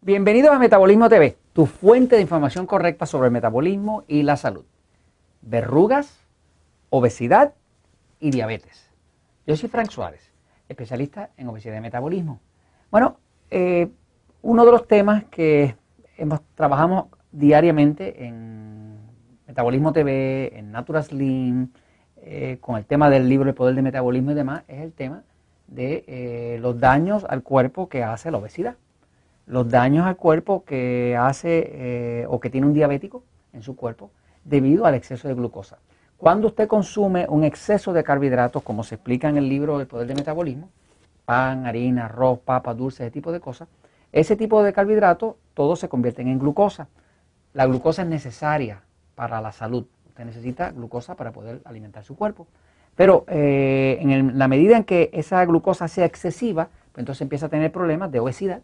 Bienvenidos a Metabolismo TV, tu fuente de información correcta sobre el metabolismo y la salud. Verrugas, obesidad y diabetes. Yo soy Frank Suárez, especialista en obesidad y metabolismo. Bueno, eh, uno de los temas que trabajamos diariamente en Metabolismo TV, en Natural Slim, eh, con el tema del libro El Poder del Metabolismo y demás, es el tema de eh, los daños al cuerpo que hace la obesidad los daños al cuerpo que hace eh, o que tiene un diabético en su cuerpo debido al exceso de glucosa. Cuando usted consume un exceso de carbohidratos, como se explica en el libro El Poder del Metabolismo, pan, harina, arroz, papa, dulce, ese tipo de cosas, ese tipo de carbohidratos todos se convierten en glucosa. La glucosa es necesaria para la salud. Usted necesita glucosa para poder alimentar su cuerpo. Pero eh, en la medida en que esa glucosa sea excesiva, pues entonces empieza a tener problemas de obesidad,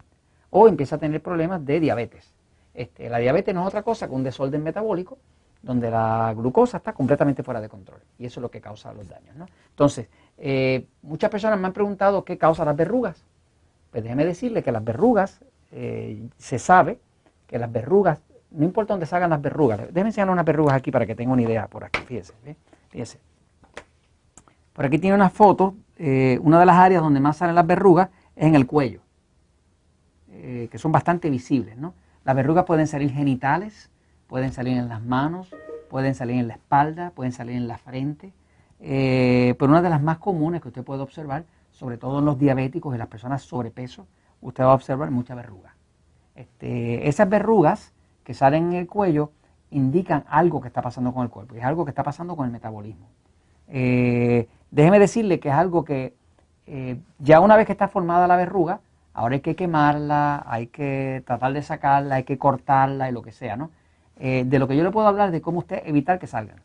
o empieza a tener problemas de diabetes. Este, la diabetes no es otra cosa que un desorden metabólico donde la glucosa está completamente fuera de control y eso es lo que causa los daños. Entonces, eh, muchas personas me han preguntado qué causa las verrugas. Pues déjeme decirle que las verrugas, eh, se sabe que las verrugas, no importa dónde salgan las verrugas, déjenme enseñar unas verrugas aquí para que tenga una idea por aquí, fíjese. Por aquí tiene una foto, eh, una de las áreas donde más salen las verrugas es en el cuello. Eh, que son bastante visibles. ¿no? Las verrugas pueden salir genitales, pueden salir en las manos, pueden salir en la espalda, pueden salir en la frente. Eh, pero una de las más comunes que usted puede observar, sobre todo en los diabéticos y las personas sobrepeso, usted va a observar muchas verrugas. Este, esas verrugas que salen en el cuello indican algo que está pasando con el cuerpo, y es algo que está pasando con el metabolismo. Eh, déjeme decirle que es algo que ya una vez que está formada la verruga, Ahora hay que quemarla, hay que tratar de sacarla, hay que cortarla y lo que sea, ¿no? Eh, de lo que yo le puedo hablar de cómo usted evitar que salgan.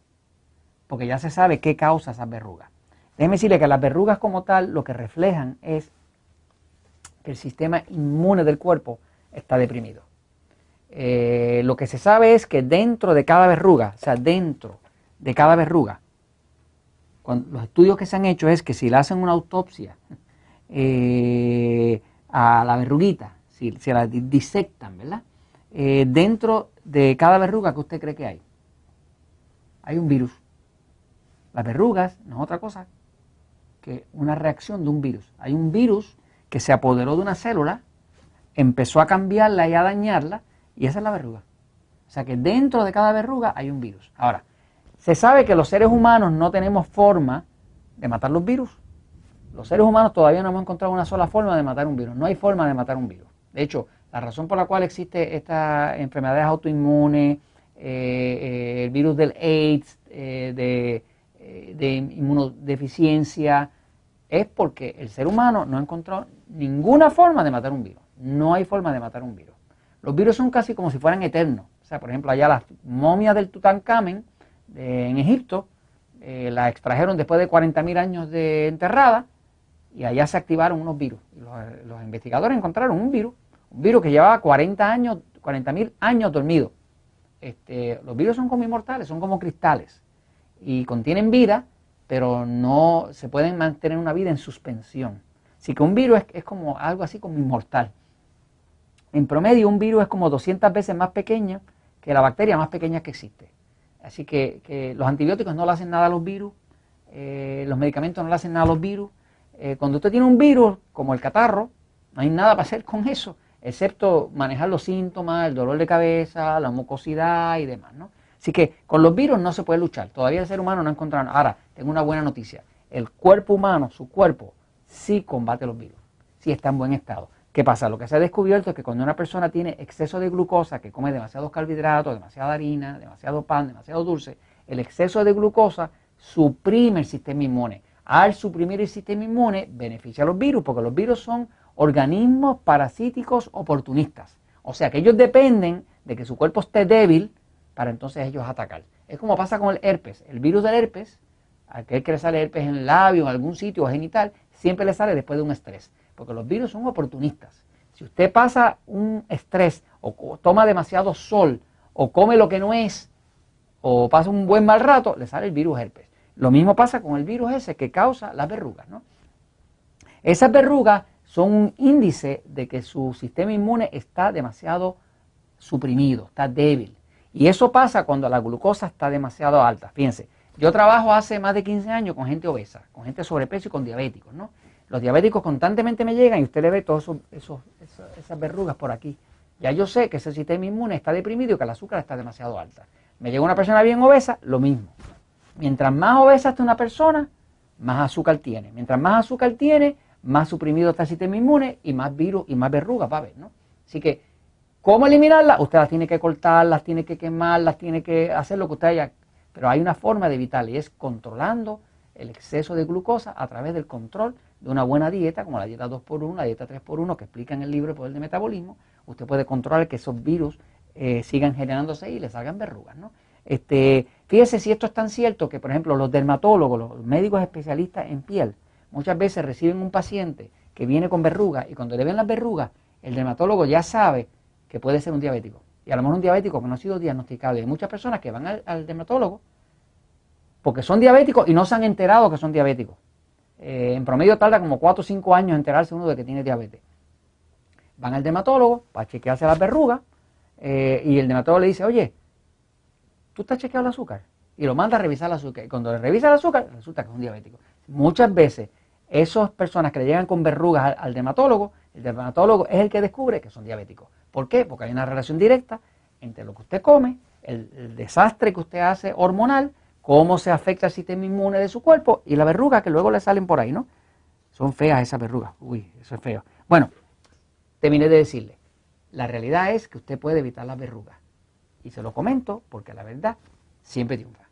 Porque ya se sabe qué causa esas verrugas. Déjeme decirle que las verrugas como tal lo que reflejan es que el sistema inmune del cuerpo está deprimido. Eh, lo que se sabe es que dentro de cada verruga, o sea, dentro de cada verruga, los estudios que se han hecho es que si le hacen una autopsia, eh, a la verruguita, si, se la disectan, ¿verdad? Eh, dentro de cada verruga, ¿qué usted cree que hay? Hay un virus. Las verrugas no es otra cosa que una reacción de un virus. Hay un virus que se apoderó de una célula, empezó a cambiarla y a dañarla, y esa es la verruga. O sea que dentro de cada verruga hay un virus. Ahora, se sabe que los seres humanos no tenemos forma de matar los virus. Los seres humanos todavía no hemos encontrado una sola forma de matar un virus. No hay forma de matar un virus. De hecho, la razón por la cual existe esta enfermedades autoinmunes, eh, eh, el virus del AIDS, eh, de, de, inmunodeficiencia, es porque el ser humano no ha encontrado ninguna forma de matar un virus. No hay forma de matar un virus. Los virus son casi como si fueran eternos. O sea, por ejemplo, allá las momias del Tutankamen en Egipto, la extrajeron después de 40.000 años de enterrada y allá se activaron unos virus. Los, investigadores encontraron un virus, un virus que llevaba 40 años, 40 mil años dormido. Este, los virus son como inmortales, son como cristales y contienen vida, pero no se pueden mantener una vida en suspensión. Así que un virus es, como algo así como inmortal. En promedio, un virus es como 200 veces más pequeño que la bacteria más pequeña que existe. Así que, los antibióticos no le hacen nada a los virus, eh, los medicamentos no le hacen nada a los virus, eh, cuando usted tiene un virus como el catarro, no hay nada para hacer con eso, excepto manejar los síntomas, el dolor de cabeza, la mucosidad y demás. ¿no? Así que con los virus no se puede luchar. Todavía el ser humano no ha encontrado. Ahora, tengo una buena noticia. El cuerpo humano, su cuerpo, sí combate los virus, sí está en buen estado. ¿Qué pasa? Lo que se ha descubierto es que cuando una persona tiene exceso de glucosa, que come demasiados carbohidratos, demasiada harina, demasiado pan, demasiado dulce, el exceso de glucosa suprime el sistema inmune al suprimir el sistema inmune, beneficia a los virus, porque los virus son organismos parasíticos oportunistas. O sea que ellos dependen de que su cuerpo esté débil para entonces ellos atacar. Es como pasa con el herpes. El virus del herpes, aquel que le sale herpes en el labio, en algún sitio o genital, siempre le sale después de un estrés. Porque los virus son oportunistas. Si usted pasa un estrés o toma demasiado sol o come lo que no es o pasa un buen mal rato, le sale el virus herpes. Lo mismo pasa con el virus ese que causa las verrugas. ¿no? Esas verrugas son un índice de que su sistema inmune está demasiado suprimido, está débil. Y eso pasa cuando la glucosa está demasiado alta. Fíjense, yo trabajo hace más de 15 años con gente obesa, con gente sobrepeso y con diabéticos, ¿no? Los diabéticos constantemente me llegan y usted le ve todas esas verrugas por aquí. Ya yo sé que ese sistema inmune está deprimido y que el azúcar está demasiado alta. Me llega una persona bien obesa, lo mismo. Mientras más obesa está una persona, más azúcar tiene. Mientras más azúcar tiene, más suprimido está el sistema inmune y más virus y más verrugas va a haber, ¿no? Así que, ¿cómo eliminarlas? Usted las tiene que cortar, las tiene que quemar, las tiene que hacer lo que usted haya. Pero hay una forma de evitarla y es controlando el exceso de glucosa a través del control de una buena dieta, como la dieta 2x1, la dieta 3x1, que explica en el libro El Poder de Metabolismo. Usted puede controlar que esos virus eh, sigan generándose y le salgan verrugas, ¿no? Este, fíjese si esto es tan cierto que, por ejemplo, los dermatólogos, los médicos especialistas en piel, muchas veces reciben un paciente que viene con verrugas y cuando le ven las verrugas, el dermatólogo ya sabe que puede ser un diabético. Y a lo mejor un diabético que no ha sido diagnosticado. Y hay muchas personas que van al, dermatólogo porque son diabéticos y no se han enterado que son diabéticos. Eh, en promedio tarda como 4 o 5 años enterarse uno de que tiene diabetes. Van al dermatólogo para chequearse las verrugas eh, y el dermatólogo le dice, oye, ¿tú estás chequeado el azúcar? Y lo manda a revisar el azúcar. Y cuando le revisa el azúcar, resulta que es un diabético. Muchas veces, esas personas que le llegan con verrugas al, dermatólogo, el dermatólogo es el que descubre que son diabéticos. ¿Por qué? Porque hay una relación directa entre lo que usted come, el, desastre que usted hace hormonal, cómo se afecta el sistema inmune de su cuerpo y la verruga que luego le salen por ahí, ¿no? Son feas esas verrugas. Uy, eso es feo. Bueno, terminé de decirle, la realidad es que usted puede evitar las verrugas. Y se lo comento porque la verdad siempre triunfa.